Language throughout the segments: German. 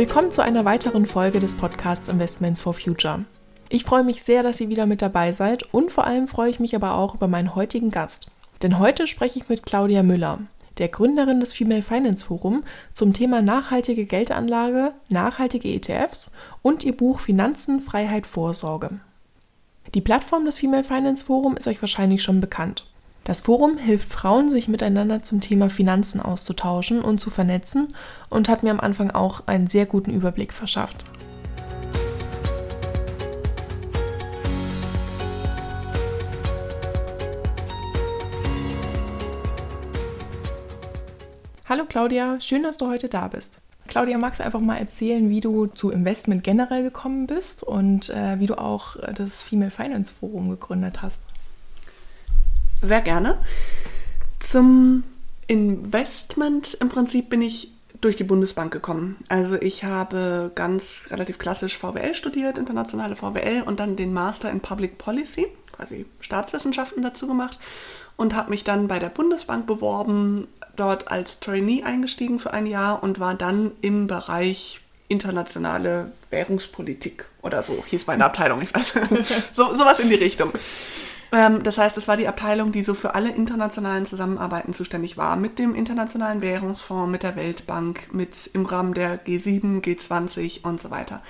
Willkommen zu einer weiteren Folge des Podcasts Investments for Future. Ich freue mich sehr, dass ihr wieder mit dabei seid und vor allem freue ich mich aber auch über meinen heutigen Gast. Denn heute spreche ich mit Claudia Müller, der Gründerin des Female Finance Forum, zum Thema nachhaltige Geldanlage, nachhaltige ETFs und ihr Buch Finanzen, Freiheit, Vorsorge. Die Plattform des Female Finance Forum ist euch wahrscheinlich schon bekannt. Das Forum hilft Frauen, sich miteinander zum Thema Finanzen auszutauschen und zu vernetzen und hat mir am Anfang auch einen sehr guten Überblick verschafft. Hallo Claudia, schön, dass du heute da bist. Claudia, magst du einfach mal erzählen, wie du zu Investment generell gekommen bist und äh, wie du auch das Female Finance Forum gegründet hast? Sehr gerne. Zum Investment im Prinzip bin ich durch die Bundesbank gekommen. Also ich habe ganz relativ klassisch VWL studiert, internationale VWL und dann den Master in Public Policy, quasi Staatswissenschaften dazu gemacht und habe mich dann bei der Bundesbank beworben, dort als Trainee eingestiegen für ein Jahr und war dann im Bereich internationale Währungspolitik oder so hieß meine Abteilung, ich weiß, so, sowas in die Richtung. Ähm, das heißt, es war die Abteilung, die so für alle internationalen Zusammenarbeiten zuständig war. Mit dem Internationalen Währungsfonds, mit der Weltbank, mit im Rahmen der G7, G20 und so weiter.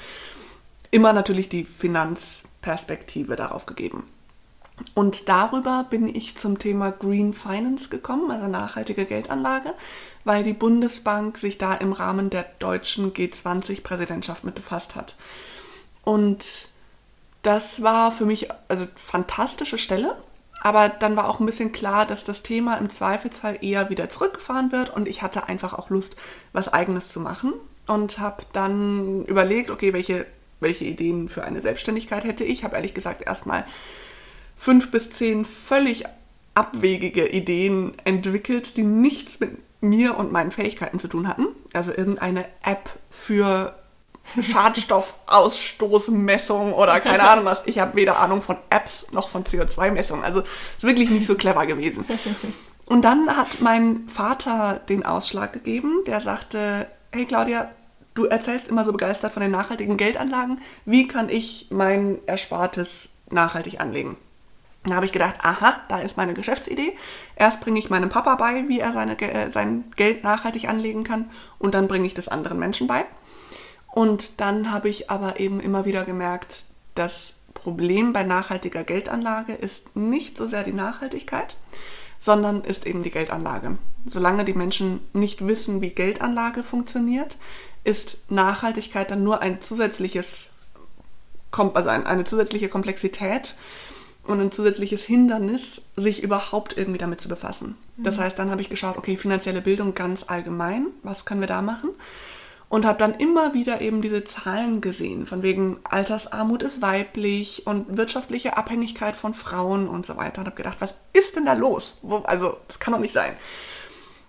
Immer natürlich die Finanzperspektive darauf gegeben. Und darüber bin ich zum Thema Green Finance gekommen, also nachhaltige Geldanlage, weil die Bundesbank sich da im Rahmen der deutschen G20-Präsidentschaft mit befasst hat. Und das war für mich also fantastische Stelle. Aber dann war auch ein bisschen klar, dass das Thema im Zweifelsfall eher wieder zurückgefahren wird und ich hatte einfach auch Lust, was eigenes zu machen und habe dann überlegt, okay, welche, welche Ideen für eine Selbstständigkeit hätte ich. Habe ehrlich gesagt erstmal fünf bis zehn völlig abwegige Ideen entwickelt, die nichts mit mir und meinen Fähigkeiten zu tun hatten. Also irgendeine App für Schadstoffausstoßmessung oder keine Ahnung was. Ich habe weder Ahnung von Apps noch von CO2-Messung. Also ist wirklich nicht so clever gewesen. Und dann hat mein Vater den Ausschlag gegeben, der sagte, hey Claudia, du erzählst immer so begeistert von den nachhaltigen Geldanlagen. Wie kann ich mein Erspartes nachhaltig anlegen? Da habe ich gedacht, aha, da ist meine Geschäftsidee. Erst bringe ich meinem Papa bei, wie er seine, äh, sein Geld nachhaltig anlegen kann und dann bringe ich das anderen Menschen bei. Und dann habe ich aber eben immer wieder gemerkt, das Problem bei nachhaltiger Geldanlage ist nicht so sehr die Nachhaltigkeit, sondern ist eben die Geldanlage. Solange die Menschen nicht wissen, wie Geldanlage funktioniert, ist Nachhaltigkeit dann nur ein zusätzliches, also eine zusätzliche Komplexität und ein zusätzliches Hindernis, sich überhaupt irgendwie damit zu befassen. Das mhm. heißt, dann habe ich geschaut, okay, finanzielle Bildung ganz allgemein, was können wir da machen? Und habe dann immer wieder eben diese Zahlen gesehen, von wegen Altersarmut ist weiblich und wirtschaftliche Abhängigkeit von Frauen und so weiter. Und habe gedacht, was ist denn da los? Also, das kann doch nicht sein.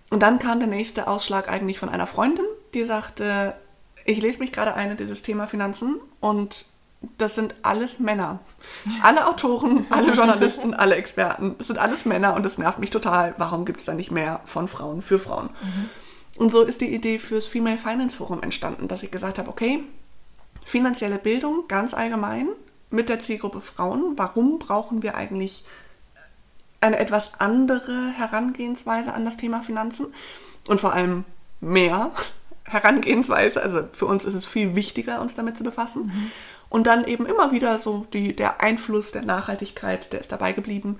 Und dann kam der nächste Ausschlag eigentlich von einer Freundin, die sagte, ich lese mich gerade ein in dieses Thema Finanzen und das sind alles Männer. Alle Autoren, alle Journalisten, alle Experten, das sind alles Männer und das nervt mich total. Warum gibt es da nicht mehr von Frauen für Frauen? Mhm. Und so ist die Idee fürs Female Finance Forum entstanden, dass ich gesagt habe, okay, finanzielle Bildung ganz allgemein mit der Zielgruppe Frauen. Warum brauchen wir eigentlich eine etwas andere Herangehensweise an das Thema Finanzen und vor allem mehr Herangehensweise. Also für uns ist es viel wichtiger, uns damit zu befassen. Mhm. Und dann eben immer wieder so die, der Einfluss der Nachhaltigkeit, der ist dabei geblieben,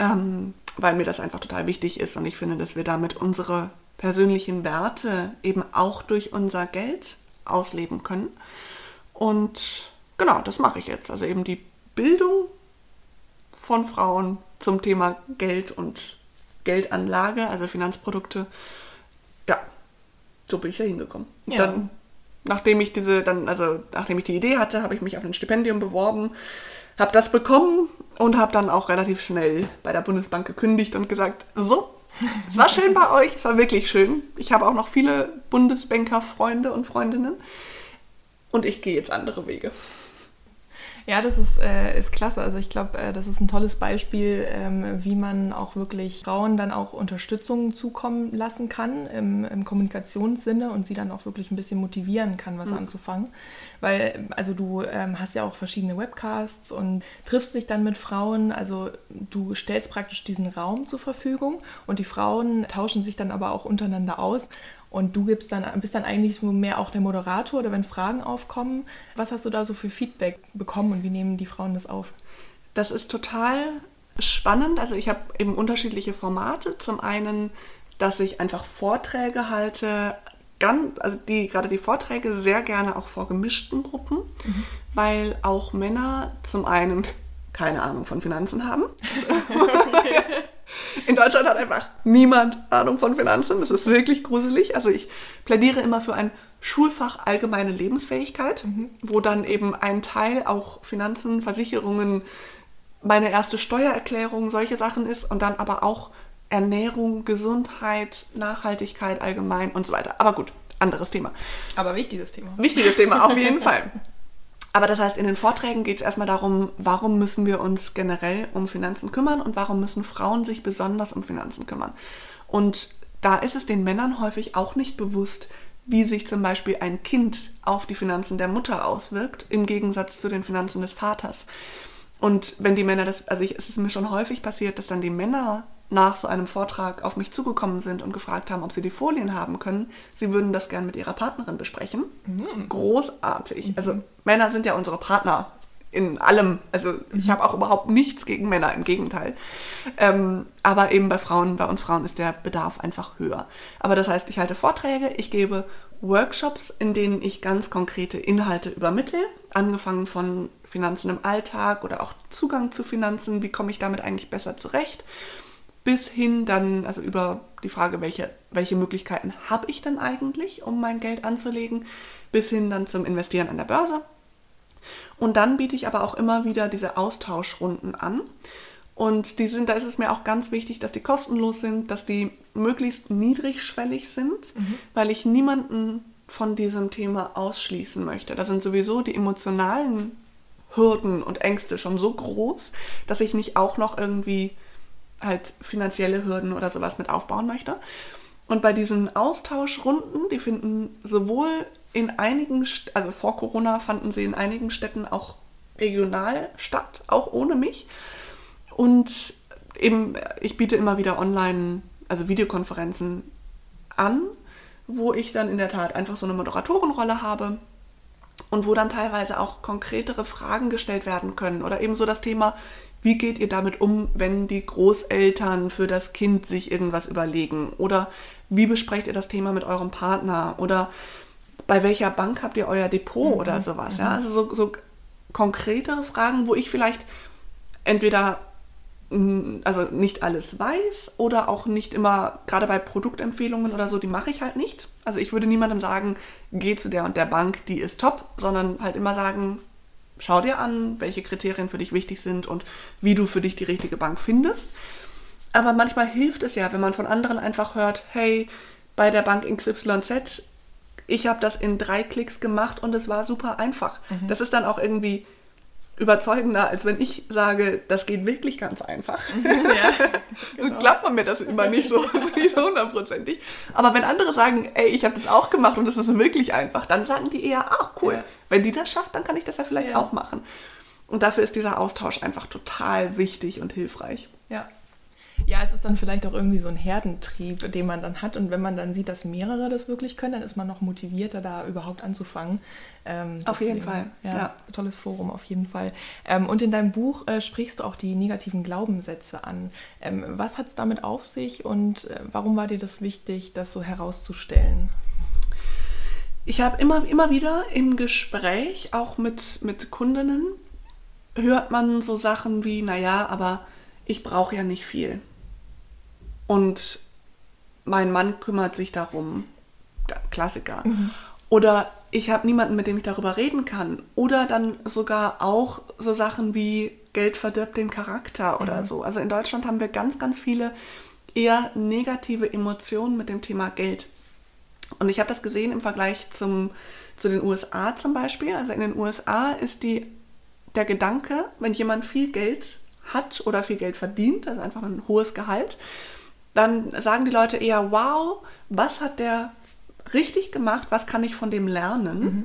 ähm, weil mir das einfach total wichtig ist und ich finde, dass wir damit unsere persönlichen Werte eben auch durch unser Geld ausleben können. Und genau, das mache ich jetzt. Also eben die Bildung von Frauen zum Thema Geld und Geldanlage, also Finanzprodukte. Ja, so bin ich da hingekommen. Ja. Dann, nachdem ich diese, dann, also nachdem ich die Idee hatte, habe ich mich auf ein Stipendium beworben, habe das bekommen und habe dann auch relativ schnell bei der Bundesbank gekündigt und gesagt, so, es war schön bei euch, es war wirklich schön. Ich habe auch noch viele Bundesbanker-Freunde und Freundinnen. Und ich gehe jetzt andere Wege. Ja, das ist, äh, ist klasse. Also ich glaube, äh, das ist ein tolles Beispiel, ähm, wie man auch wirklich Frauen dann auch Unterstützung zukommen lassen kann im, im Kommunikationssinne und sie dann auch wirklich ein bisschen motivieren kann, was mhm. anzufangen. Weil, also du ähm, hast ja auch verschiedene Webcasts und triffst dich dann mit Frauen. Also du stellst praktisch diesen Raum zur Verfügung und die Frauen tauschen sich dann aber auch untereinander aus. Und du gibst dann, bist dann eigentlich so mehr auch der Moderator oder wenn Fragen aufkommen. Was hast du da so für Feedback bekommen und wie nehmen die Frauen das auf? Das ist total spannend. Also ich habe eben unterschiedliche Formate. Zum einen, dass ich einfach Vorträge halte, ganz, also die, gerade die Vorträge sehr gerne auch vor gemischten Gruppen, mhm. weil auch Männer zum einen keine Ahnung von Finanzen haben. In Deutschland hat einfach niemand Ahnung von Finanzen. Das ist wirklich gruselig. Also ich plädiere immer für ein Schulfach allgemeine Lebensfähigkeit, mhm. wo dann eben ein Teil auch Finanzen, Versicherungen, meine erste Steuererklärung, solche Sachen ist und dann aber auch Ernährung, Gesundheit, Nachhaltigkeit allgemein und so weiter. Aber gut, anderes Thema. Aber wichtiges Thema. Wichtiges Thema, auf jeden Fall. Aber das heißt, in den Vorträgen geht es erstmal darum, warum müssen wir uns generell um Finanzen kümmern und warum müssen Frauen sich besonders um Finanzen kümmern. Und da ist es den Männern häufig auch nicht bewusst, wie sich zum Beispiel ein Kind auf die Finanzen der Mutter auswirkt, im Gegensatz zu den Finanzen des Vaters. Und wenn die Männer das, also ich, es ist mir schon häufig passiert, dass dann die Männer nach so einem Vortrag auf mich zugekommen sind und gefragt haben, ob sie die Folien haben können. Sie würden das gern mit ihrer Partnerin besprechen. Mhm. Großartig. Mhm. Also Männer sind ja unsere Partner in allem. Also mhm. ich habe auch überhaupt nichts gegen Männer, im Gegenteil. Ähm, aber eben bei Frauen, bei uns Frauen ist der Bedarf einfach höher. Aber das heißt, ich halte Vorträge, ich gebe Workshops, in denen ich ganz konkrete Inhalte übermittle, angefangen von Finanzen im Alltag oder auch Zugang zu Finanzen, wie komme ich damit eigentlich besser zurecht bis hin dann, also über die Frage, welche, welche Möglichkeiten habe ich denn eigentlich, um mein Geld anzulegen, bis hin dann zum Investieren an der Börse. Und dann biete ich aber auch immer wieder diese Austauschrunden an. Und die sind, da ist es mir auch ganz wichtig, dass die kostenlos sind, dass die möglichst niedrigschwellig sind, mhm. weil ich niemanden von diesem Thema ausschließen möchte. Da sind sowieso die emotionalen Hürden und Ängste schon so groß, dass ich nicht auch noch irgendwie halt finanzielle Hürden oder sowas mit aufbauen möchte. Und bei diesen Austauschrunden, die finden sowohl in einigen, also vor Corona fanden sie in einigen Städten auch regional statt, auch ohne mich. Und eben, ich biete immer wieder online, also Videokonferenzen an, wo ich dann in der Tat einfach so eine Moderatorenrolle habe und wo dann teilweise auch konkretere Fragen gestellt werden können oder eben so das Thema, wie geht ihr damit um, wenn die Großeltern für das Kind sich irgendwas überlegen? Oder wie besprecht ihr das Thema mit eurem Partner? Oder bei welcher Bank habt ihr euer Depot mhm. oder sowas? Ja, mhm. also so, so konkretere Fragen, wo ich vielleicht entweder also nicht alles weiß oder auch nicht immer, gerade bei Produktempfehlungen oder so, die mache ich halt nicht. Also ich würde niemandem sagen, geh zu der und der Bank, die ist top, sondern halt immer sagen, schau dir an, welche Kriterien für dich wichtig sind und wie du für dich die richtige Bank findest. Aber manchmal hilft es ja, wenn man von anderen einfach hört, hey, bei der Bank XYZ, ich habe das in drei Klicks gemacht und es war super einfach. Mhm. Das ist dann auch irgendwie überzeugender, als wenn ich sage, das geht wirklich ganz einfach. Ja, genau. klappt man mir das immer nicht so, nicht so hundertprozentig. Aber wenn andere sagen, ey, ich habe das auch gemacht und es ist wirklich einfach, dann sagen die eher, ach cool, ja. wenn die das schafft, dann kann ich das ja vielleicht ja. auch machen. Und dafür ist dieser Austausch einfach total wichtig und hilfreich. Ja, ja, es ist dann vielleicht auch irgendwie so ein Herdentrieb, den man dann hat. Und wenn man dann sieht, dass mehrere das wirklich können, dann ist man noch motivierter, da überhaupt anzufangen. Ähm, auf jeden Fall. Ja, ja, tolles Forum, auf jeden Fall. Ähm, und in deinem Buch äh, sprichst du auch die negativen Glaubenssätze an. Ähm, was hat es damit auf sich und äh, warum war dir das wichtig, das so herauszustellen? Ich habe immer, immer wieder im Gespräch, auch mit, mit Kundinnen, hört man so Sachen wie, naja, aber ich brauche ja nicht viel. Und mein Mann kümmert sich darum. Klassiker. Mhm. Oder ich habe niemanden, mit dem ich darüber reden kann. Oder dann sogar auch so Sachen wie Geld verdirbt den Charakter oder mhm. so. Also in Deutschland haben wir ganz, ganz viele eher negative Emotionen mit dem Thema Geld. Und ich habe das gesehen im Vergleich zum, zu den USA zum Beispiel. Also in den USA ist die der Gedanke, wenn jemand viel Geld hat oder viel Geld verdient, also einfach ein hohes Gehalt, dann sagen die Leute eher, wow, was hat der richtig gemacht, was kann ich von dem lernen? Mhm.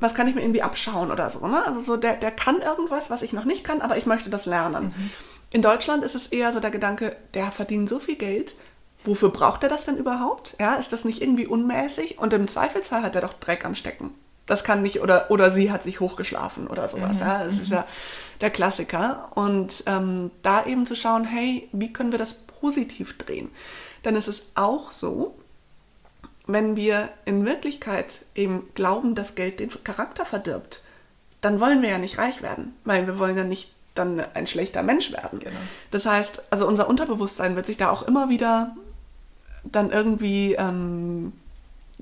Was kann ich mir irgendwie abschauen oder so. Ne? Also so, der, der kann irgendwas, was ich noch nicht kann, aber ich möchte das lernen. Mhm. In Deutschland ist es eher so der Gedanke, der verdient so viel Geld, wofür braucht er das denn überhaupt? Ja, ist das nicht irgendwie unmäßig? Und im Zweifelsfall hat er doch Dreck am Stecken. Das kann nicht, oder, oder sie hat sich hochgeschlafen oder sowas. Mhm. Ja, das ist ja der Klassiker. Und ähm, da eben zu schauen, hey, wie können wir das positiv drehen? Dann ist es auch so, wenn wir in Wirklichkeit eben glauben, dass Geld den Charakter verdirbt, dann wollen wir ja nicht reich werden, weil wir wollen ja nicht dann ein schlechter Mensch werden. Genau. Das heißt, also unser Unterbewusstsein wird sich da auch immer wieder dann irgendwie ähm,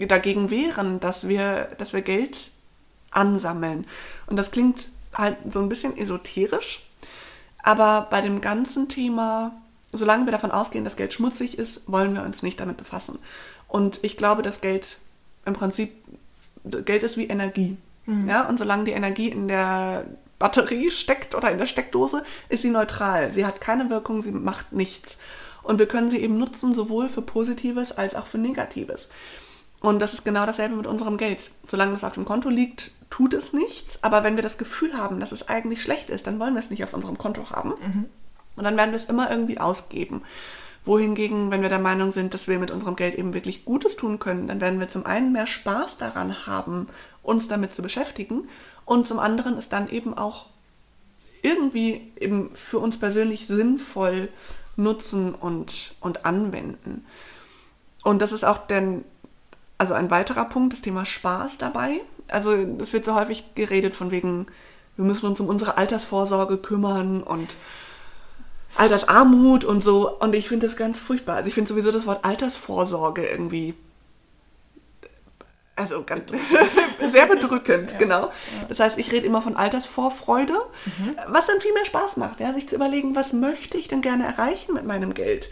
dagegen wehren, dass wir, dass wir Geld ansammeln. Und das klingt halt so ein bisschen esoterisch, aber bei dem ganzen Thema, solange wir davon ausgehen, dass Geld schmutzig ist, wollen wir uns nicht damit befassen. Und ich glaube, dass Geld im Prinzip, Geld ist wie Energie. Mhm. Ja, und solange die Energie in der Batterie steckt oder in der Steckdose, ist sie neutral. Sie hat keine Wirkung, sie macht nichts. Und wir können sie eben nutzen, sowohl für Positives als auch für Negatives. Und das ist genau dasselbe mit unserem Geld. Solange es auf dem Konto liegt, tut es nichts. Aber wenn wir das Gefühl haben, dass es eigentlich schlecht ist, dann wollen wir es nicht auf unserem Konto haben. Mhm. Und dann werden wir es immer irgendwie ausgeben. Wohingegen, wenn wir der Meinung sind, dass wir mit unserem Geld eben wirklich Gutes tun können, dann werden wir zum einen mehr Spaß daran haben, uns damit zu beschäftigen. Und zum anderen ist dann eben auch irgendwie eben für uns persönlich sinnvoll nutzen und, und anwenden. Und das ist auch denn, also ein weiterer Punkt, das Thema Spaß dabei. Also es wird so häufig geredet von wegen, wir müssen uns um unsere Altersvorsorge kümmern und Altersarmut und so. Und ich finde das ganz furchtbar. Also ich finde sowieso das Wort Altersvorsorge irgendwie also ganz, sehr bedrückend, ja, genau. Ja. Das heißt, ich rede immer von Altersvorfreude, mhm. was dann viel mehr Spaß macht, ja, sich zu überlegen, was möchte ich denn gerne erreichen mit meinem Geld.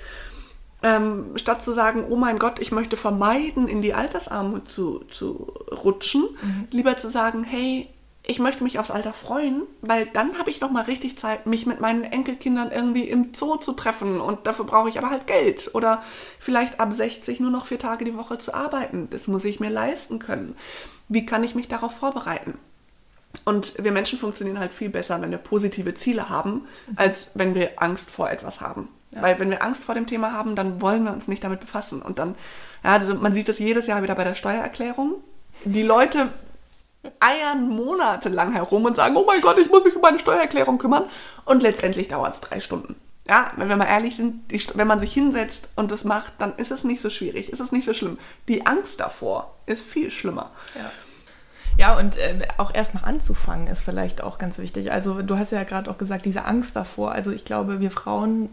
Ähm, statt zu sagen, oh mein Gott, ich möchte vermeiden, in die Altersarmut zu, zu rutschen, mhm. lieber zu sagen, hey, ich möchte mich aufs Alter freuen, weil dann habe ich noch mal richtig Zeit, mich mit meinen Enkelkindern irgendwie im Zoo zu treffen und dafür brauche ich aber halt Geld oder vielleicht ab 60 nur noch vier Tage die Woche zu arbeiten. Das muss ich mir leisten können. Wie kann ich mich darauf vorbereiten? Und wir Menschen funktionieren halt viel besser, wenn wir positive Ziele haben, als wenn wir Angst vor etwas haben. Ja. Weil wenn wir Angst vor dem Thema haben, dann wollen wir uns nicht damit befassen. Und dann, ja, also man sieht das jedes Jahr wieder bei der Steuererklärung. Die Leute eiern monatelang herum und sagen, oh mein Gott, ich muss mich um meine Steuererklärung kümmern. Und letztendlich dauert es drei Stunden. Ja, wenn wir mal ehrlich sind, die, wenn man sich hinsetzt und das macht, dann ist es nicht so schwierig, ist es nicht so schlimm. Die Angst davor ist viel schlimmer. Ja. Ja, und äh, auch erstmal anzufangen ist vielleicht auch ganz wichtig. Also du hast ja gerade auch gesagt, diese Angst davor. Also ich glaube, wir Frauen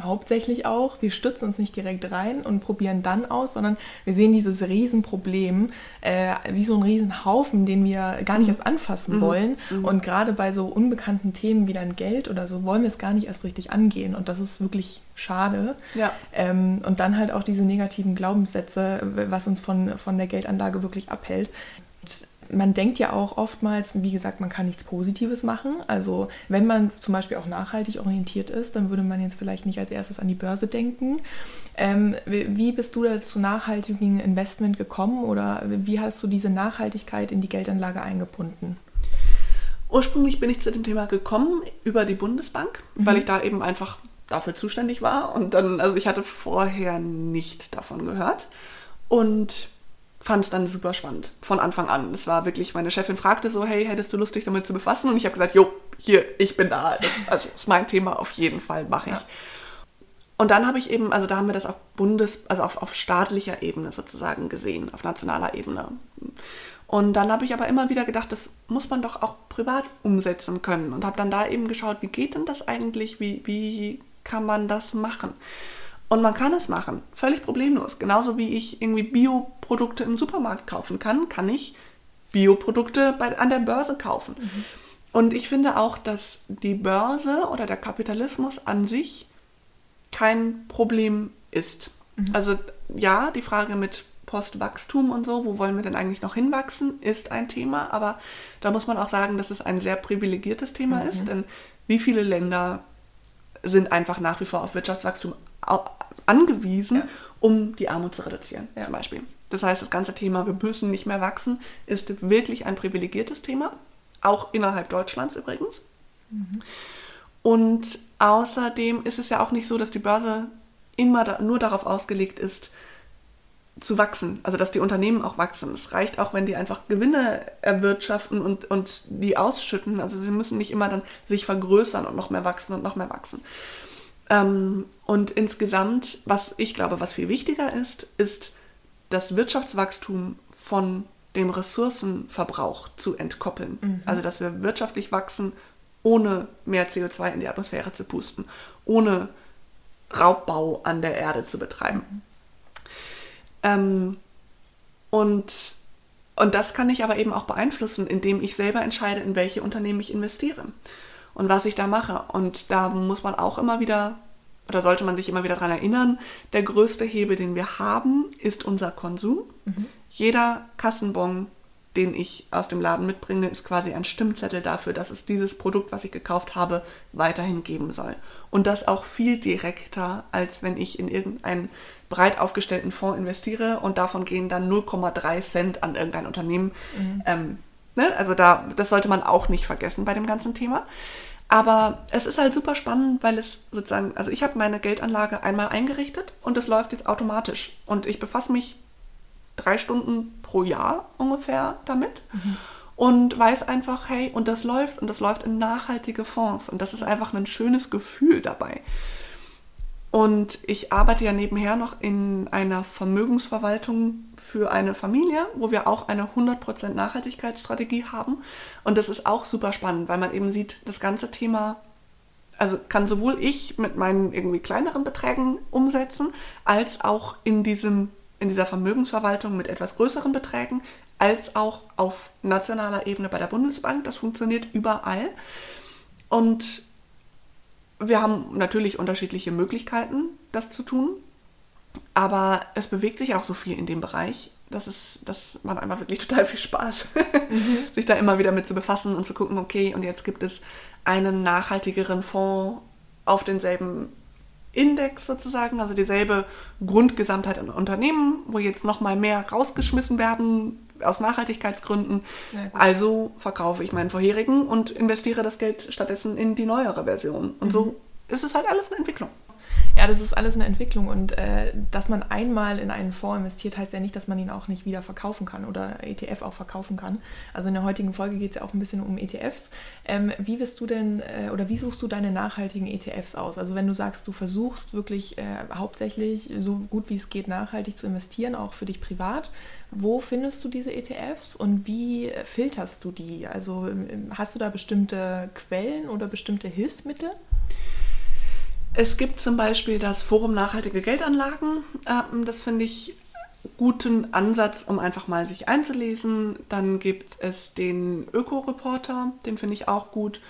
hauptsächlich auch, wir stützen uns nicht direkt rein und probieren dann aus, sondern wir sehen dieses Riesenproblem äh, wie so ein Riesenhaufen, den wir gar nicht mhm. erst anfassen mhm. wollen. Mhm. Und gerade bei so unbekannten Themen wie dann Geld oder so wollen wir es gar nicht erst richtig angehen. Und das ist wirklich schade. Ja. Ähm, und dann halt auch diese negativen Glaubenssätze, was uns von, von der Geldanlage wirklich abhält. Und man denkt ja auch oftmals, wie gesagt, man kann nichts Positives machen. Also wenn man zum Beispiel auch nachhaltig orientiert ist, dann würde man jetzt vielleicht nicht als erstes an die Börse denken. Ähm, wie bist du da zu nachhaltigen Investment gekommen oder wie hast du diese Nachhaltigkeit in die Geldanlage eingebunden? Ursprünglich bin ich zu dem Thema gekommen über die Bundesbank, mhm. weil ich da eben einfach dafür zuständig war. Und dann, also ich hatte vorher nicht davon gehört. Und fand es dann super spannend von Anfang an. Es war wirklich, meine Chefin fragte so, hey, hättest du Lust, dich damit zu befassen? Und ich habe gesagt, jo, hier, ich bin da. Das, also, ist mein Thema, auf jeden Fall mache ich. Ja. Und dann habe ich eben, also da haben wir das auf Bundes-, also auf, auf staatlicher Ebene sozusagen gesehen, auf nationaler Ebene. Und dann habe ich aber immer wieder gedacht, das muss man doch auch privat umsetzen können. Und habe dann da eben geschaut, wie geht denn das eigentlich? Wie, wie kann man das machen? Und man kann es machen, völlig problemlos. Genauso wie ich irgendwie Bioprodukte im Supermarkt kaufen kann, kann ich Bioprodukte bei, an der Börse kaufen. Mhm. Und ich finde auch, dass die Börse oder der Kapitalismus an sich kein Problem ist. Mhm. Also ja, die Frage mit Postwachstum und so, wo wollen wir denn eigentlich noch hinwachsen, ist ein Thema. Aber da muss man auch sagen, dass es ein sehr privilegiertes Thema mhm. ist, denn wie viele Länder sind einfach nach wie vor auf Wirtschaftswachstum angewiesen, ja. um die Armut zu reduzieren, ja. zum Beispiel. Das heißt, das ganze Thema, wir müssen nicht mehr wachsen, ist wirklich ein privilegiertes Thema, auch innerhalb Deutschlands übrigens. Mhm. Und außerdem ist es ja auch nicht so, dass die Börse immer da, nur darauf ausgelegt ist, zu wachsen, also dass die Unternehmen auch wachsen. Es reicht auch, wenn die einfach Gewinne erwirtschaften und, und die ausschütten. Also sie müssen nicht immer dann sich vergrößern und noch mehr wachsen und noch mehr wachsen. Ähm, und insgesamt, was ich glaube, was viel wichtiger ist, ist das Wirtschaftswachstum von dem Ressourcenverbrauch zu entkoppeln. Mhm. Also dass wir wirtschaftlich wachsen, ohne mehr CO2 in die Atmosphäre zu pusten, ohne Raubbau an der Erde zu betreiben. Mhm. Ähm, und, und das kann ich aber eben auch beeinflussen, indem ich selber entscheide, in welche Unternehmen ich investiere und was ich da mache. Und da muss man auch immer wieder, oder sollte man sich immer wieder daran erinnern, der größte Hebel, den wir haben, ist unser Konsum. Mhm. Jeder Kassenbon den ich aus dem Laden mitbringe, ist quasi ein Stimmzettel dafür, dass es dieses Produkt, was ich gekauft habe, weiterhin geben soll. Und das auch viel direkter, als wenn ich in irgendeinen breit aufgestellten Fonds investiere und davon gehen dann 0,3 Cent an irgendein Unternehmen. Mhm. Ähm, ne? Also da, das sollte man auch nicht vergessen bei dem ganzen Thema. Aber es ist halt super spannend, weil es sozusagen, also ich habe meine Geldanlage einmal eingerichtet und es läuft jetzt automatisch. Und ich befasse mich drei Stunden pro Jahr ungefähr damit. Mhm. Und weiß einfach, hey, und das läuft und das läuft in nachhaltige Fonds. Und das ist einfach ein schönes Gefühl dabei. Und ich arbeite ja nebenher noch in einer Vermögensverwaltung für eine Familie, wo wir auch eine 100% Nachhaltigkeitsstrategie haben. Und das ist auch super spannend, weil man eben sieht, das ganze Thema, also kann sowohl ich mit meinen irgendwie kleineren Beträgen umsetzen, als auch in diesem in dieser Vermögensverwaltung mit etwas größeren Beträgen, als auch auf nationaler Ebene bei der Bundesbank. Das funktioniert überall. Und wir haben natürlich unterschiedliche Möglichkeiten, das zu tun. Aber es bewegt sich auch so viel in dem Bereich. Das, ist, das macht einfach wirklich total viel Spaß, mhm. sich da immer wieder mit zu befassen und zu gucken, okay, und jetzt gibt es einen nachhaltigeren Fonds auf denselben Index sozusagen, also dieselbe Grundgesamtheit an Unternehmen, wo jetzt nochmal mehr rausgeschmissen werden aus Nachhaltigkeitsgründen. Ja, also verkaufe ich meinen vorherigen und investiere das Geld stattdessen in die neuere Version. Und mhm. so ist es halt alles eine Entwicklung. Ja, das ist alles eine Entwicklung und äh, dass man einmal in einen Fonds investiert, heißt ja nicht, dass man ihn auch nicht wieder verkaufen kann oder ETF auch verkaufen kann. Also in der heutigen Folge geht es ja auch ein bisschen um ETFs. Ähm, wie wirst du denn äh, oder wie suchst du deine nachhaltigen ETFs aus? Also wenn du sagst, du versuchst wirklich äh, hauptsächlich so gut wie es geht nachhaltig zu investieren, auch für dich privat, wo findest du diese ETFs und wie filterst du die? Also ähm, hast du da bestimmte Quellen oder bestimmte Hilfsmittel? Es gibt zum Beispiel das Forum Nachhaltige Geldanlagen. Ähm, das finde ich guten Ansatz, um einfach mal sich einzulesen. Dann gibt es den Öko-Reporter, den finde ich auch gut.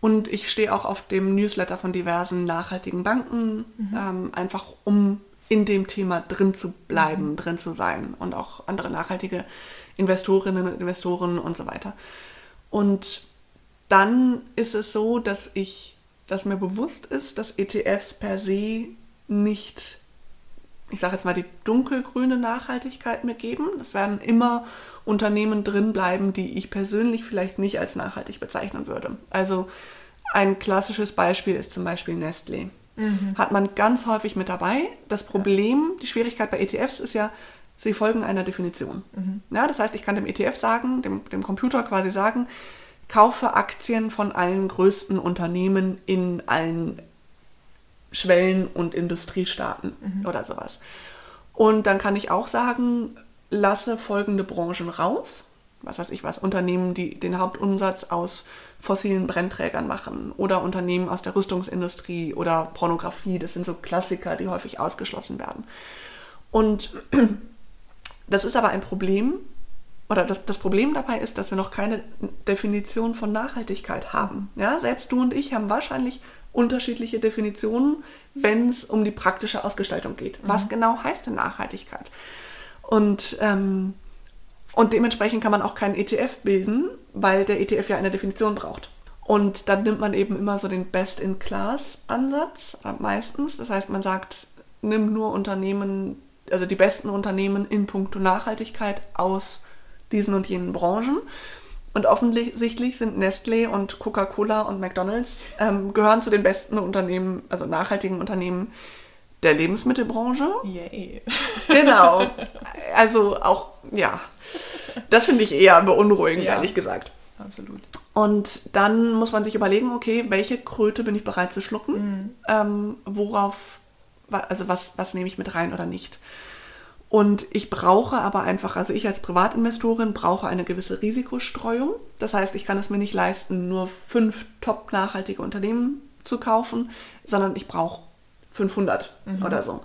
Und ich stehe auch auf dem Newsletter von diversen nachhaltigen Banken, mhm. ähm, einfach um in dem Thema drin zu bleiben, mhm. drin zu sein und auch andere nachhaltige Investorinnen und Investoren und so weiter. Und dann ist es so, dass ich dass mir bewusst ist, dass ETFs per se nicht, ich sage jetzt mal, die dunkelgrüne Nachhaltigkeit mir geben. Es werden immer Unternehmen drin bleiben, die ich persönlich vielleicht nicht als nachhaltig bezeichnen würde. Also ein klassisches Beispiel ist zum Beispiel Nestlé. Mhm. Hat man ganz häufig mit dabei. Das Problem, die Schwierigkeit bei ETFs ist ja, sie folgen einer Definition. Mhm. Ja, das heißt, ich kann dem ETF sagen, dem, dem Computer quasi sagen, kaufe Aktien von allen größten Unternehmen in allen Schwellen- und Industriestaaten mhm. oder sowas. Und dann kann ich auch sagen, lasse folgende Branchen raus. Was weiß ich was, Unternehmen, die den Hauptumsatz aus fossilen Brennträgern machen oder Unternehmen aus der Rüstungsindustrie oder Pornografie. Das sind so Klassiker, die häufig ausgeschlossen werden. Und das ist aber ein Problem, oder das, das Problem dabei ist, dass wir noch keine Definition von Nachhaltigkeit haben. Ja, selbst du und ich haben wahrscheinlich unterschiedliche Definitionen, wenn es um die praktische Ausgestaltung geht. Mhm. Was genau heißt denn Nachhaltigkeit? Und, ähm, und dementsprechend kann man auch keinen ETF bilden, weil der ETF ja eine Definition braucht. Und dann nimmt man eben immer so den Best-in-Class-Ansatz, äh, meistens. Das heißt, man sagt, nimm nur Unternehmen, also die besten Unternehmen in puncto Nachhaltigkeit aus diesen und jenen Branchen. Und offensichtlich sind Nestlé und Coca-Cola und McDonald's ähm, gehören zu den besten Unternehmen, also nachhaltigen Unternehmen der Lebensmittelbranche. Yay. Genau. Also auch, ja, das finde ich eher beunruhigend, Ja. ehrlich gesagt. Absolut. Und dann muss man sich überlegen, okay, welche Kröte bin ich bereit zu schlucken? Ähm, worauf, also was, was nehme ich mit rein oder nicht? Und ich brauche aber einfach, also ich als Privatinvestorin brauche eine gewisse Risikostreuung. Das heißt, ich kann es mir nicht leisten, nur fünf top nachhaltige Unternehmen zu kaufen, sondern ich brauche 500 oder so.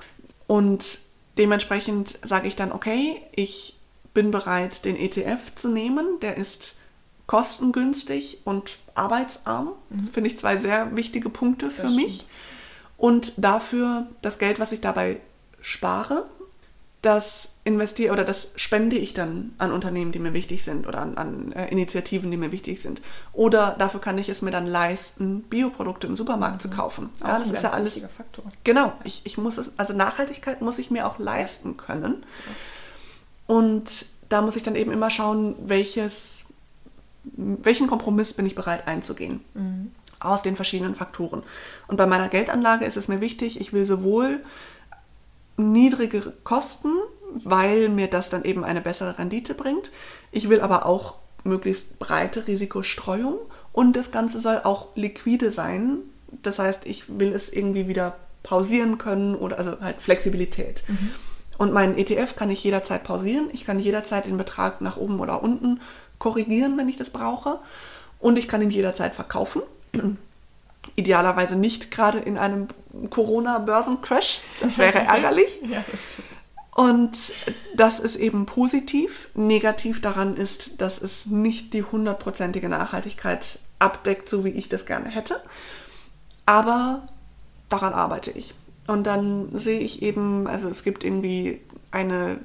Und dementsprechend sage ich dann, okay, ich bin bereit, den ETF zu nehmen. Der ist kostengünstig und arbeitsarm. Das finde ich zwei sehr wichtige Punkte für mich. Und dafür das Geld, was ich dabei spare, das investiere oder das spende ich dann an Unternehmen, die mir wichtig sind oder an, an äh, Initiativen, die mir wichtig sind. Oder dafür kann ich es mir dann leisten, Bioprodukte im Supermarkt zu kaufen. Auch Ja, das ist ja alles. wichtiger Faktor. Genau, ich, ich muss es, also Nachhaltigkeit muss ich mir auch leisten können. Und da muss ich dann eben immer schauen, welches, welchen Kompromiss bin ich bereit einzugehen. Aus den verschiedenen Faktoren. Und bei meiner Geldanlage ist es mir wichtig, ich will sowohl niedrigere Kosten, weil mir das dann eben eine bessere Rendite bringt. Ich will aber auch möglichst breite Risikostreuung und das Ganze soll auch liquide sein. Das heißt, ich will es irgendwie wieder pausieren können oder also halt Flexibilität. Und meinen ETF kann ich jederzeit pausieren. Ich kann jederzeit den Betrag nach oben oder unten korrigieren, wenn ich das brauche. Und ich kann ihn jederzeit verkaufen. Idealerweise nicht gerade in einem Corona-Börsencrash. Das wäre ärgerlich. Ja, das stimmt. Und das ist eben positiv. Negativ daran ist, dass es nicht die hundertprozentige Nachhaltigkeit abdeckt, so wie ich das gerne hätte. Aber daran arbeite ich. Und dann sehe ich eben, also es gibt irgendwie eine,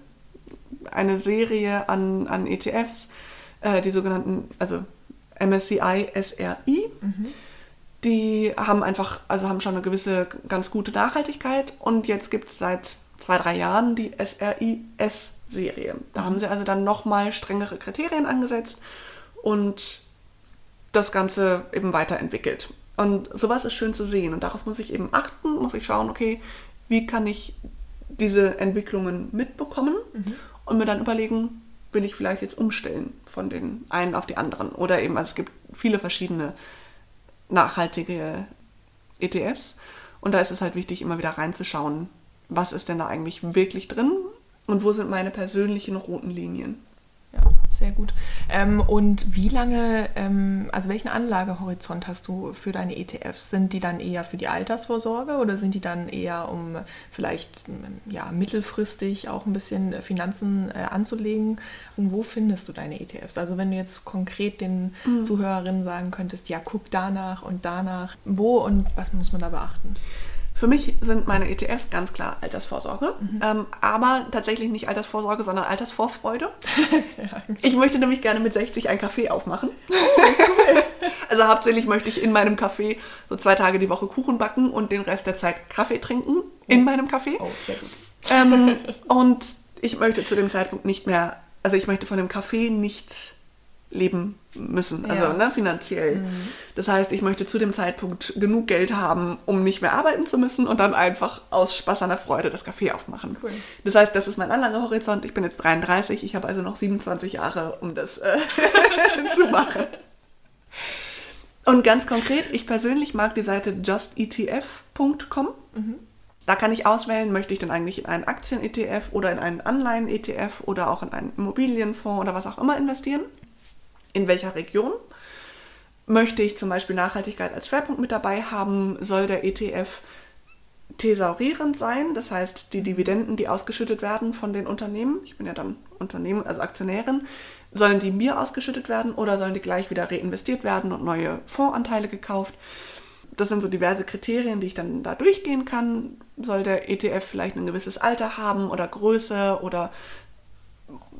eine Serie an, an ETFs, äh, die sogenannten, also MSCI SRI. Die haben einfach, also haben schon eine gewisse ganz gute Nachhaltigkeit und jetzt gibt es seit zwei, drei Jahren die SRI-S-Serie. Da haben sie also dann nochmal strengere Kriterien angesetzt und das Ganze eben weiterentwickelt. Und sowas ist schön zu sehen und darauf muss ich eben achten, muss ich schauen, okay, wie kann ich diese Entwicklungen mitbekommen und mir dann überlegen, will ich vielleicht jetzt umstellen von den einen auf die anderen. Oder eben, also es gibt viele verschiedene nachhaltige ETFs und da ist es halt wichtig, immer wieder reinzuschauen, was ist denn da eigentlich wirklich drin und wo sind meine persönlichen roten Linien. Ja, sehr gut. Ähm, und wie lange, ähm, also welchen Anlagehorizont hast du für deine ETFs? Sind die dann eher für die Altersvorsorge oder sind die dann eher, um vielleicht ähm, ja, mittelfristig auch ein bisschen Finanzen äh, anzulegen? Und wo findest du deine ETFs? Also wenn du jetzt konkret den Zuhörerinnen sagen könntest, ja, guck danach und danach, wo und was muss man da beachten? Für mich sind meine ETFs ganz klar Altersvorsorge, ähm, aber tatsächlich nicht Altersvorsorge, sondern Altersvorfreude. Ich möchte nämlich gerne mit 60 ein Café aufmachen. also hauptsächlich möchte ich in meinem Café so zwei Tage die Woche Kuchen backen und den Rest der Zeit Kaffee trinken in meinem Café. Oh, sehr gut. Ähm, und ich möchte zu dem Zeitpunkt nicht mehr, also ich möchte von dem Café nicht leben müssen, also Ja. ne, finanziell. Das heißt, ich möchte zu dem Zeitpunkt genug Geld haben, um nicht mehr arbeiten zu müssen und dann einfach aus Spaß an der Freude das Café aufmachen. Cool. Das heißt, das ist mein Anlagehorizont. Ich bin jetzt 33, ich habe also noch 27 Jahre, um das äh, zu machen. Und ganz konkret, ich persönlich mag die Seite justetf.com. Da kann ich auswählen, möchte ich denn eigentlich in einen Aktien-ETF oder in einen Anleihen-ETF oder auch in einen Immobilienfonds oder was auch immer investieren. In welcher Region? Möchte ich zum Beispiel Nachhaltigkeit als Schwerpunkt mit dabei haben, soll der ETF thesaurierend sein, das heißt die Dividenden, die ausgeschüttet werden von den Unternehmen, ich bin ja dann Unternehmen, also Aktionärin, sollen die mir ausgeschüttet werden oder sollen die gleich wieder reinvestiert werden und neue Fondsanteile gekauft? Das sind so diverse Kriterien, die ich dann da durchgehen kann. Soll der ETF vielleicht ein gewisses Alter haben oder Größe oder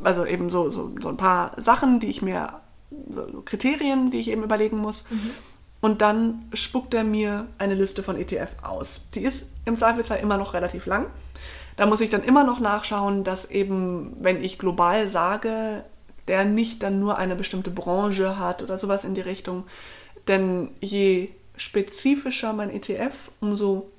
also eben so, so, so ein paar Sachen, die ich mir, Kriterien, die ich eben überlegen muss. Mhm. Und dann spuckt er mir eine Liste von ETF aus. Die ist im Zweifelsfall immer noch relativ lang. Da muss ich dann immer noch nachschauen, dass eben, wenn ich global sage, der nicht dann nur eine bestimmte Branche hat oder sowas in die Richtung. Denn je spezifischer mein ETF, umso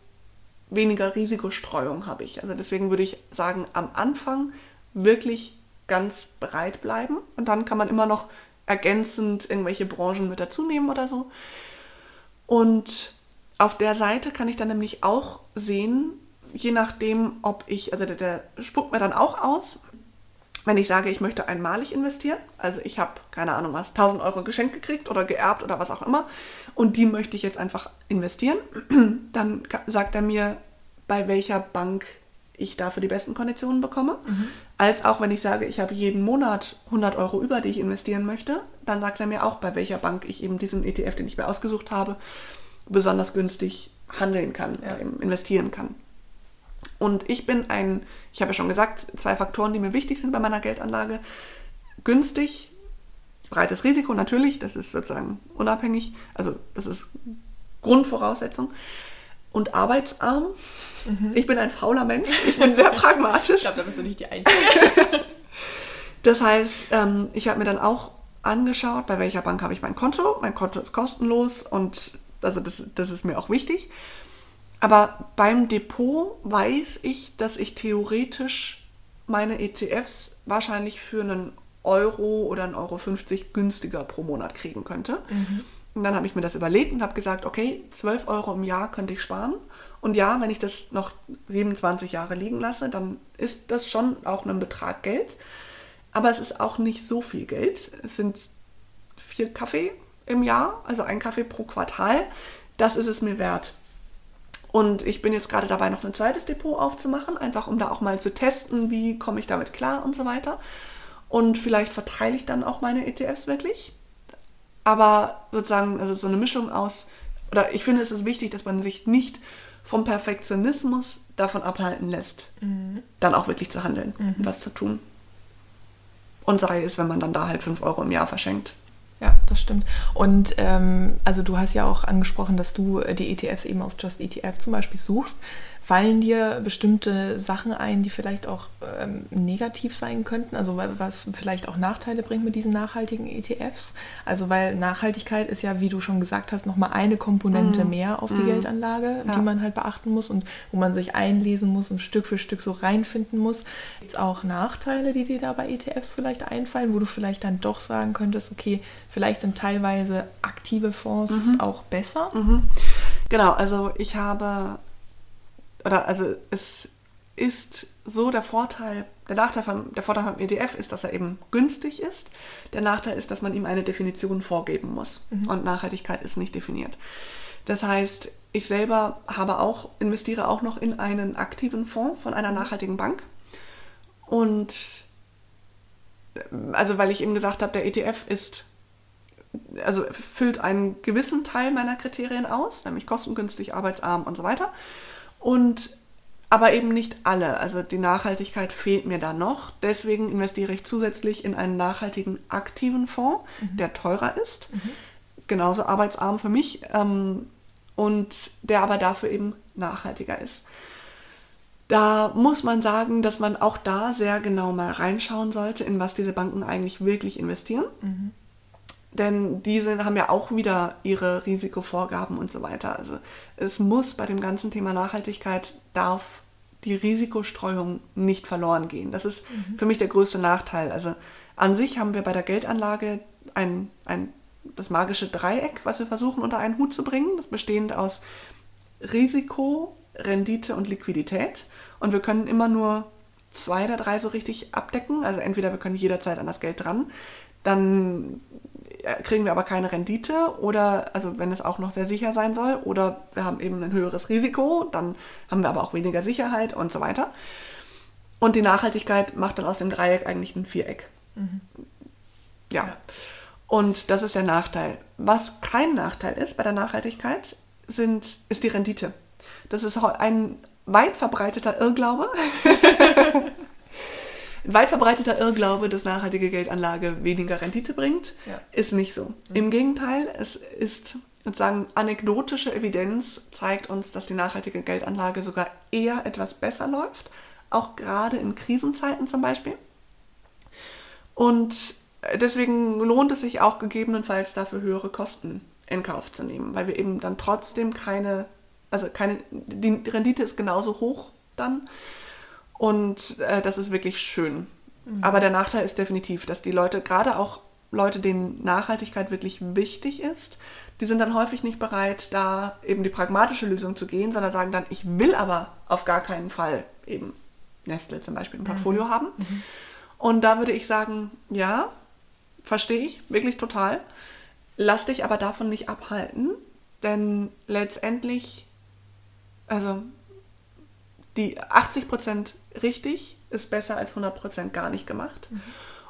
weniger Risikostreuung habe ich. Also deswegen würde ich sagen, am Anfang wirklich ganz breit bleiben und dann kann man immer noch ergänzend irgendwelche Branchen mit dazu nehmen oder so. Und auf der Seite kann ich dann nämlich auch sehen, je nachdem, ob ich, also der, der spuckt mir dann auch aus, wenn ich sage, ich möchte einmalig investieren, also ich habe, keine Ahnung was, 1000 Euro geschenkt gekriegt oder geerbt oder was auch immer. Und die möchte ich jetzt einfach investieren, dann sagt er mir, bei welcher Bank ich dafür die besten Konditionen bekomme. Mhm. Als auch wenn ich sage, ich habe jeden Monat 100 Euro über, die ich investieren möchte, dann sagt er mir auch, bei welcher Bank ich eben diesen ETF, den ich mir ausgesucht habe, besonders günstig handeln kann, ja. investieren kann. Und ich bin ein, ich habe ja schon gesagt, zwei Faktoren, die mir wichtig sind bei meiner Geldanlage. Günstig, breites Risiko natürlich, das ist sozusagen unabhängig, also das ist Grundvoraussetzung. Und arbeitsarm. Mhm. Ich bin ein fauler Mensch, ich bin sehr pragmatisch. Ich glaube, da bist du nicht die Einzige. das heißt, ähm, ich habe mir dann auch angeschaut, bei welcher Bank habe ich mein Konto. Mein Konto ist kostenlos und also das, das ist mir auch wichtig. Aber beim Depot weiß ich, dass ich theoretisch meine ETFs wahrscheinlich für einen Euro oder einen Euro 50 günstiger pro Monat kriegen könnte. Mhm. Und dann habe ich mir das überlegt und habe gesagt, okay, 12 Euro im Jahr könnte ich sparen. Und ja, wenn ich das noch 27 Jahre liegen lasse, dann ist das schon auch ein Betrag Geld. Aber es ist auch nicht so viel Geld. Es sind vier Kaffee im Jahr, also ein Kaffee pro Quartal. Das ist es mir wert. Und ich bin jetzt gerade dabei, noch ein zweites Depot aufzumachen, einfach um da auch mal zu testen, wie komme ich damit klar und so weiter. Und vielleicht verteile ich dann auch meine ETFs wirklich. Aber sozusagen, also so eine Mischung aus, oder ich finde, es ist wichtig, dass man sich nicht vom Perfektionismus davon abhalten lässt, mhm. dann auch wirklich zu handeln mhm. und was zu tun. Und sei es, wenn man dann da halt 5 Euro im Jahr verschenkt. Ja, das stimmt. Und ähm, also du hast ja auch angesprochen, dass du äh, die ETFs eben auf Just ETF zum Beispiel suchst. Fallen dir bestimmte Sachen ein, die vielleicht auch ähm, negativ sein könnten? Also was vielleicht auch Nachteile bringt mit diesen nachhaltigen ETFs? Also weil Nachhaltigkeit ist ja, wie du schon gesagt hast, nochmal eine Komponente mm. mehr auf die mm. Geldanlage, ja. die man halt beachten muss und wo man sich einlesen muss und Stück für Stück so reinfinden muss. Gibt es auch Nachteile, die dir da bei ETFs vielleicht einfallen, wo du vielleicht dann doch sagen könntest, okay, vielleicht sind teilweise aktive Fonds mhm. auch besser? Mhm. Genau, also ich habe oder also es ist so der Vorteil, der Nachteil vom, der Vorteil vom EDF ist, dass er eben günstig ist. Der Nachteil ist, dass man ihm eine Definition vorgeben muss. Mhm. Und Nachhaltigkeit ist nicht definiert. Das heißt, ich selber habe auch, investiere auch noch in einen aktiven Fonds von einer nachhaltigen Bank. Und also weil ich eben gesagt habe, der ETF ist, also füllt einen gewissen Teil meiner Kriterien aus, nämlich kostengünstig, arbeitsarm und so weiter. Und aber eben nicht alle. Also die Nachhaltigkeit fehlt mir da noch. Deswegen investiere ich zusätzlich in einen nachhaltigen aktiven Fonds, mhm. der teurer ist. Mhm. Genauso arbeitsarm für mich. Ähm, und der aber dafür eben nachhaltiger ist. Da muss man sagen, dass man auch da sehr genau mal reinschauen sollte, in was diese Banken eigentlich wirklich investieren. Mhm. Denn diese haben ja auch wieder ihre Risikovorgaben und so weiter. Also es muss bei dem ganzen Thema Nachhaltigkeit darf die Risikostreuung nicht verloren gehen. Das ist mhm. für mich der größte Nachteil. Also an sich haben wir bei der Geldanlage ein, ein, das magische Dreieck, was wir versuchen unter einen Hut zu bringen, das bestehend aus Risiko, Rendite und Liquidität. Und wir können immer nur zwei der drei so richtig abdecken. Also entweder wir können jederzeit an das Geld dran, dann äh, kriegen wir aber keine Rendite oder, also wenn es auch noch sehr sicher sein soll, oder wir haben eben ein höheres Risiko, dann haben wir aber auch weniger Sicherheit und so weiter. Und die Nachhaltigkeit macht dann aus dem Dreieck eigentlich ein Viereck. Mhm. Ja. ja. Und das ist der Nachteil. Was kein Nachteil ist bei der Nachhaltigkeit, sind, ist die Rendite. Das ist ein weit verbreiteter Irrglaube. weit verbreiteter Irrglaube, dass nachhaltige Geldanlage weniger Rendite bringt, Ja. ist nicht so. Im Gegenteil, es ist sozusagen anekdotische Evidenz zeigt uns, dass die nachhaltige Geldanlage sogar eher etwas besser läuft, auch gerade in Krisenzeiten zum Beispiel. Und deswegen lohnt es sich auch gegebenenfalls dafür höhere Kosten in Kauf zu nehmen, weil wir eben dann trotzdem keine, also keine, die Rendite ist genauso hoch dann und äh, das ist wirklich schön. Aber der Nachteil ist definitiv, dass die Leute, gerade auch Leute, denen Nachhaltigkeit wirklich wichtig ist, die sind dann häufig nicht bereit, da eben die pragmatische Lösung zu gehen, sondern sagen dann, ich will aber auf gar keinen Fall eben Nestle zum Beispiel im Portfolio haben. Und da würde ich sagen, ja, verstehe ich wirklich total. Lass dich aber davon nicht abhalten, denn letztendlich, also die 80% richtig ist besser als 100% gar nicht gemacht.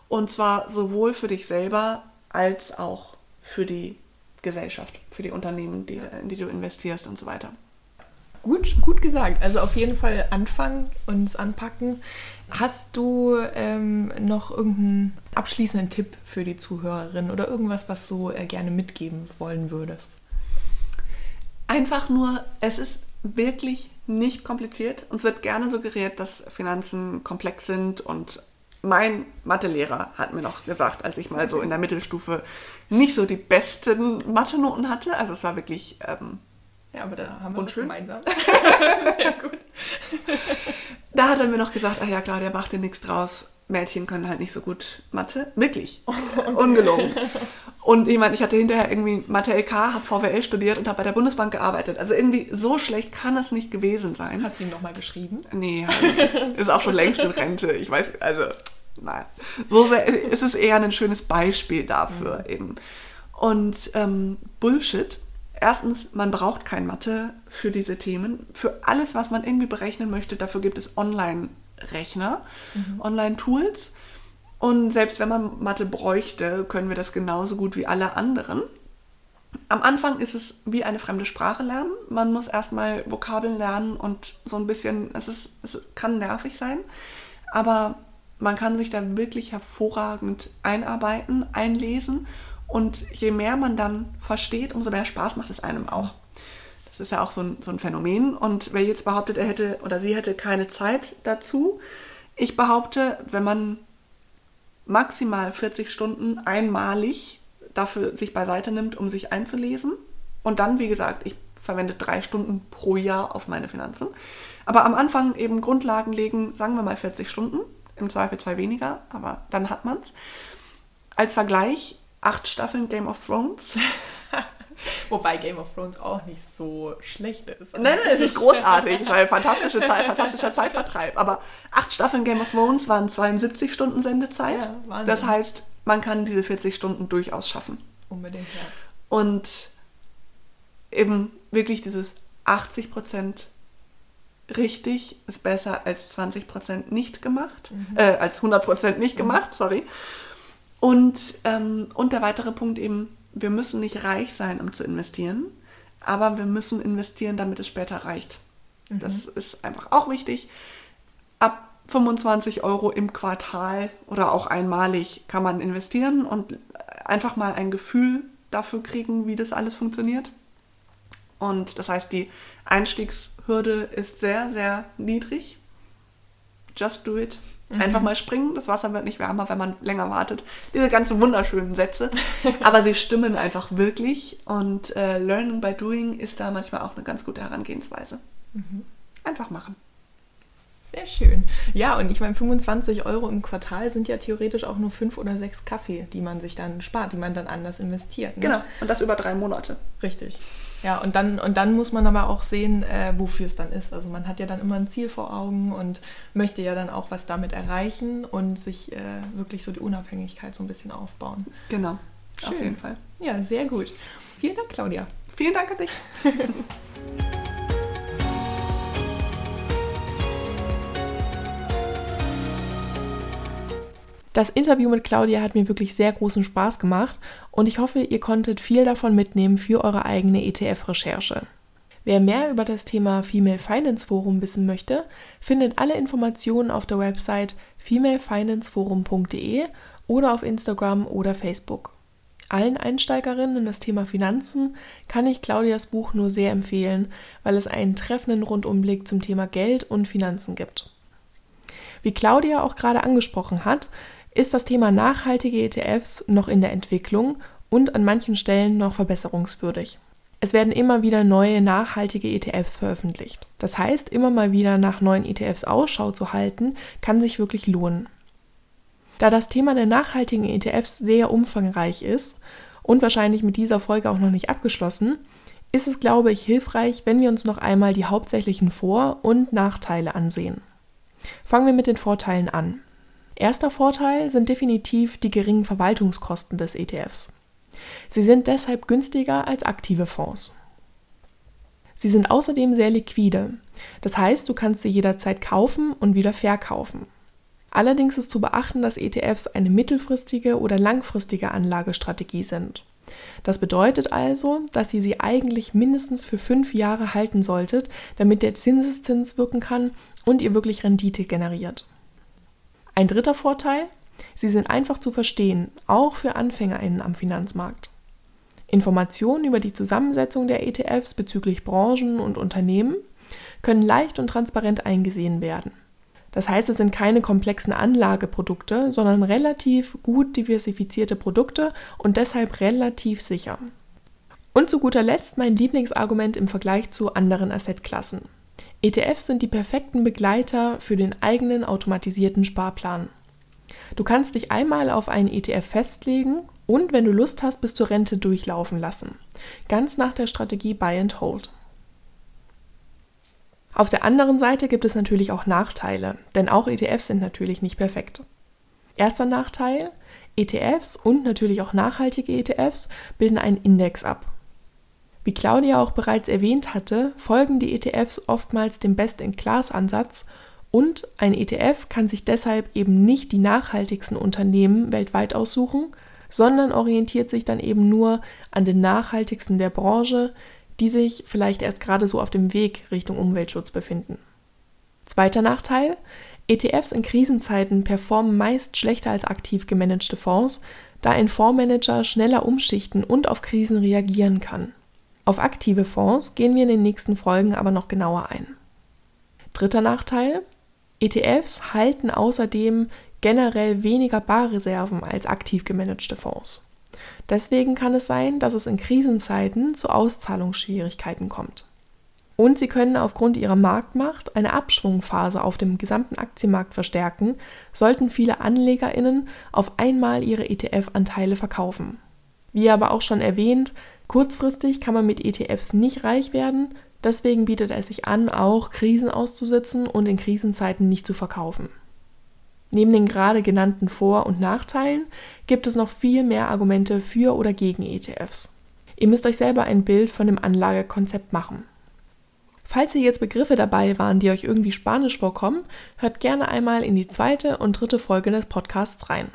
Und zwar sowohl für dich selber als auch für die Gesellschaft, für die Unternehmen, die, in die du investierst und so weiter. Gut, gut gesagt. Also auf jeden Fall anfangen, uns anpacken. Hast du ähm, noch irgendeinen abschließenden Tipp für die Zuhörerin oder irgendwas, was du äh, gerne mitgeben wollen würdest? Einfach nur, es ist wirklich nicht kompliziert. Uns wird gerne suggeriert, dass Finanzen komplex sind und mein Mathelehrer hat mir noch gesagt, als ich mal so in der Mittelstufe nicht so die besten Mathe-Noten hatte, also es war wirklich ähm, Ja, aber da haben wir Und was schön. gemeinsam. Sehr gut. Da hat er mir noch gesagt, ach ja klar, der macht dir nichts draus. Mädchen können halt nicht so gut Mathe. Wirklich. Ungelogen. Und ich meine, ich hatte hinterher irgendwie Mathe LK, habe VWL studiert und habe bei der Bundesbank gearbeitet. Also irgendwie so schlecht kann es nicht gewesen sein. Hast du ihm nochmal geschrieben? Nee, ist auch schon längst in Rente. Ich weiß, also, nein. So sehr, es ist eher ein schönes Beispiel dafür eben. Und ähm, Bullshit. Erstens, man braucht kein Mathe für diese Themen. Für alles, was man irgendwie berechnen möchte, dafür gibt es Online-Rechner, Online-Tools. Und selbst wenn man Mathe bräuchte, können wir das genauso gut wie alle anderen. Am Anfang ist es wie eine fremde Sprache lernen. Man muss erstmal Vokabeln lernen und so ein bisschen, es, ist, es kann nervig sein, aber man kann sich da wirklich hervorragend einarbeiten, einlesen und je mehr man dann versteht, umso mehr Spaß macht es einem auch. Das ist ja auch so ein, so ein Phänomen und wer jetzt behauptet, er hätte oder sie hätte keine Zeit dazu, ich behaupte, wenn man maximal 40 Stunden einmalig dafür sich beiseite nimmt, um sich einzulesen. Und dann, wie gesagt, ich verwende drei Stunden pro Jahr auf meine Finanzen. Aber am Anfang eben Grundlagen legen, sagen wir mal 40 Stunden, im Zweifelsfall weniger, aber dann hat man's. Als Vergleich, acht Staffeln Game of Thrones. Wobei Game of Thrones auch nicht so schlecht ist. Nein, nein, es ist großartig, weil fantastische Zeit, fantastischer Zeitvertreib. Aber acht Staffeln Game of Thrones waren 72 Stunden Sendezeit. Ja, das heißt, man kann diese 40 Stunden durchaus schaffen. Unbedingt, ja. Und eben wirklich dieses 80% richtig ist besser als 20% nicht gemacht, äh, als 100% nicht gemacht, sorry. Und, ähm, und der weitere Punkt eben, wir müssen nicht reich sein, um zu investieren, aber wir müssen investieren, damit es später reicht. Das ist einfach auch wichtig. Ab 25 Euro im Quartal oder auch einmalig kann man investieren und einfach mal ein Gefühl dafür kriegen, wie das alles funktioniert. Und das heißt, die Einstiegshürde ist sehr, sehr niedrig. Just do it. Einfach mal springen, das Wasser wird nicht wärmer, wenn man länger wartet. Diese ganzen wunderschönen Sätze. Aber sie stimmen einfach wirklich. Und äh, Learning by Doing ist da manchmal auch eine ganz gute Herangehensweise. Einfach machen. Sehr schön. Ja, und ich meine, 25 Euro im Quartal sind ja theoretisch auch nur fünf oder sechs Kaffee, die man sich dann spart, die man dann anders investiert. Ne? Genau. Und das über drei Monate. Richtig. Ja, und dann, und dann muss man aber auch sehen, äh, wofür es dann ist. Also man hat ja dann immer ein Ziel vor Augen und möchte ja dann auch was damit erreichen und sich äh, wirklich so die Unabhängigkeit so ein bisschen aufbauen. Genau. Auf Schön. jeden Fall. Ja, sehr gut. Vielen Dank, Claudia. Vielen Dank an dich. Das Interview mit Claudia hat mir wirklich sehr großen Spaß gemacht und ich hoffe, ihr konntet viel davon mitnehmen für eure eigene ETF-Recherche. Wer mehr über das Thema Female Finance Forum wissen möchte, findet alle Informationen auf der Website femalefinanceforum.de oder auf Instagram oder Facebook. Allen Einsteigerinnen in das Thema Finanzen kann ich Claudias Buch nur sehr empfehlen, weil es einen treffenden Rundumblick zum Thema Geld und Finanzen gibt. Wie Claudia auch gerade angesprochen hat, ist das Thema nachhaltige ETFs noch in der Entwicklung und an manchen Stellen noch verbesserungswürdig. Es werden immer wieder neue nachhaltige ETFs veröffentlicht. Das heißt, immer mal wieder nach neuen ETFs Ausschau zu halten, kann sich wirklich lohnen. Da das Thema der nachhaltigen ETFs sehr umfangreich ist und wahrscheinlich mit dieser Folge auch noch nicht abgeschlossen, ist es, glaube ich, hilfreich, wenn wir uns noch einmal die hauptsächlichen Vor- und Nachteile ansehen. Fangen wir mit den Vorteilen an. Erster Vorteil sind definitiv die geringen Verwaltungskosten des ETFs. Sie sind deshalb günstiger als aktive Fonds. Sie sind außerdem sehr liquide, das heißt, du kannst sie jederzeit kaufen und wieder verkaufen. Allerdings ist zu beachten, dass ETFs eine mittelfristige oder langfristige Anlagestrategie sind. Das bedeutet also, dass ihr sie eigentlich mindestens für fünf Jahre halten solltet, damit der Zinseszins wirken kann und ihr wirklich Rendite generiert. Ein dritter Vorteil, Sie sind einfach zu verstehen, auch für AnfängerInnen am Finanzmarkt. Informationen über die Zusammensetzung der ETFs bezüglich Branchen und Unternehmen können leicht und transparent eingesehen werden. Das heißt, es sind keine komplexen Anlageprodukte, sondern relativ gut diversifizierte Produkte und deshalb relativ sicher. Und zu guter Letzt mein Lieblingsargument im Vergleich zu anderen Assetklassen. ETFs sind die perfekten Begleiter für den eigenen automatisierten Sparplan. Du kannst dich einmal auf einen ETF festlegen und, wenn du Lust hast, bis zur Rente durchlaufen lassen. Ganz nach der Strategie Buy and Hold. Auf der anderen Seite gibt es natürlich auch Nachteile, denn auch ETFs sind natürlich nicht perfekt. Erster Nachteil, ETFs und natürlich auch nachhaltige ETFs bilden einen Index ab. Wie Claudia auch bereits erwähnt hatte, folgen die ETFs oftmals dem Best-in-Class-Ansatz und ein ETF kann sich deshalb eben nicht die nachhaltigsten Unternehmen weltweit aussuchen, sondern orientiert sich dann eben nur an den nachhaltigsten der Branche, die sich vielleicht erst gerade so auf dem Weg Richtung Umweltschutz befinden. Zweiter Nachteil, ETFs in Krisenzeiten performen meist schlechter als aktiv gemanagte Fonds, da ein Fondsmanager schneller umschichten und auf Krisen reagieren kann. Auf aktive Fonds gehen wir in den nächsten Folgen aber noch genauer ein. Dritter Nachteil, ETFs halten außerdem generell weniger Barreserven als aktiv gemanagte Fonds. Deswegen kann es sein, dass es in Krisenzeiten zu Auszahlungsschwierigkeiten kommt. Und sie können aufgrund ihrer Marktmacht eine Abschwungphase auf dem gesamten Aktienmarkt verstärken, sollten viele Anlegerinnen auf einmal ihre ETF-Anteile verkaufen. Wie aber auch schon erwähnt, kurzfristig kann man mit ETFs nicht reich werden, Deswegen bietet es sich an, auch Krisen auszusitzen und in Krisenzeiten nicht zu verkaufen. Neben den gerade genannten Vor- und Nachteilen gibt es noch viel mehr Argumente für oder gegen ETFs. Ihr müsst euch selber ein Bild von dem Anlagekonzept machen. Falls hier jetzt Begriffe dabei waren, die euch irgendwie spanisch vorkommen, hört gerne einmal in die zweite und dritte Folge des Podcasts rein.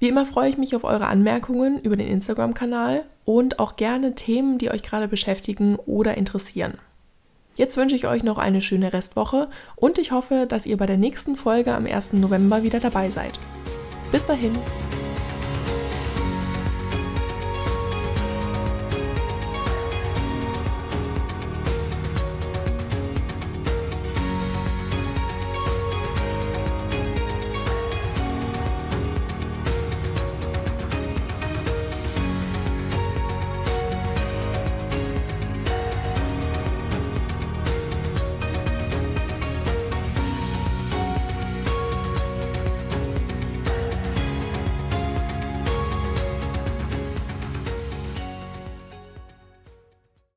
Wie immer freue ich mich auf eure Anmerkungen über den Instagram-Kanal und auch gerne Themen, die euch gerade beschäftigen oder interessieren. Jetzt wünsche ich euch noch eine schöne Restwoche und ich hoffe, dass ihr bei der nächsten Folge am 1. November wieder dabei seid. Bis dahin.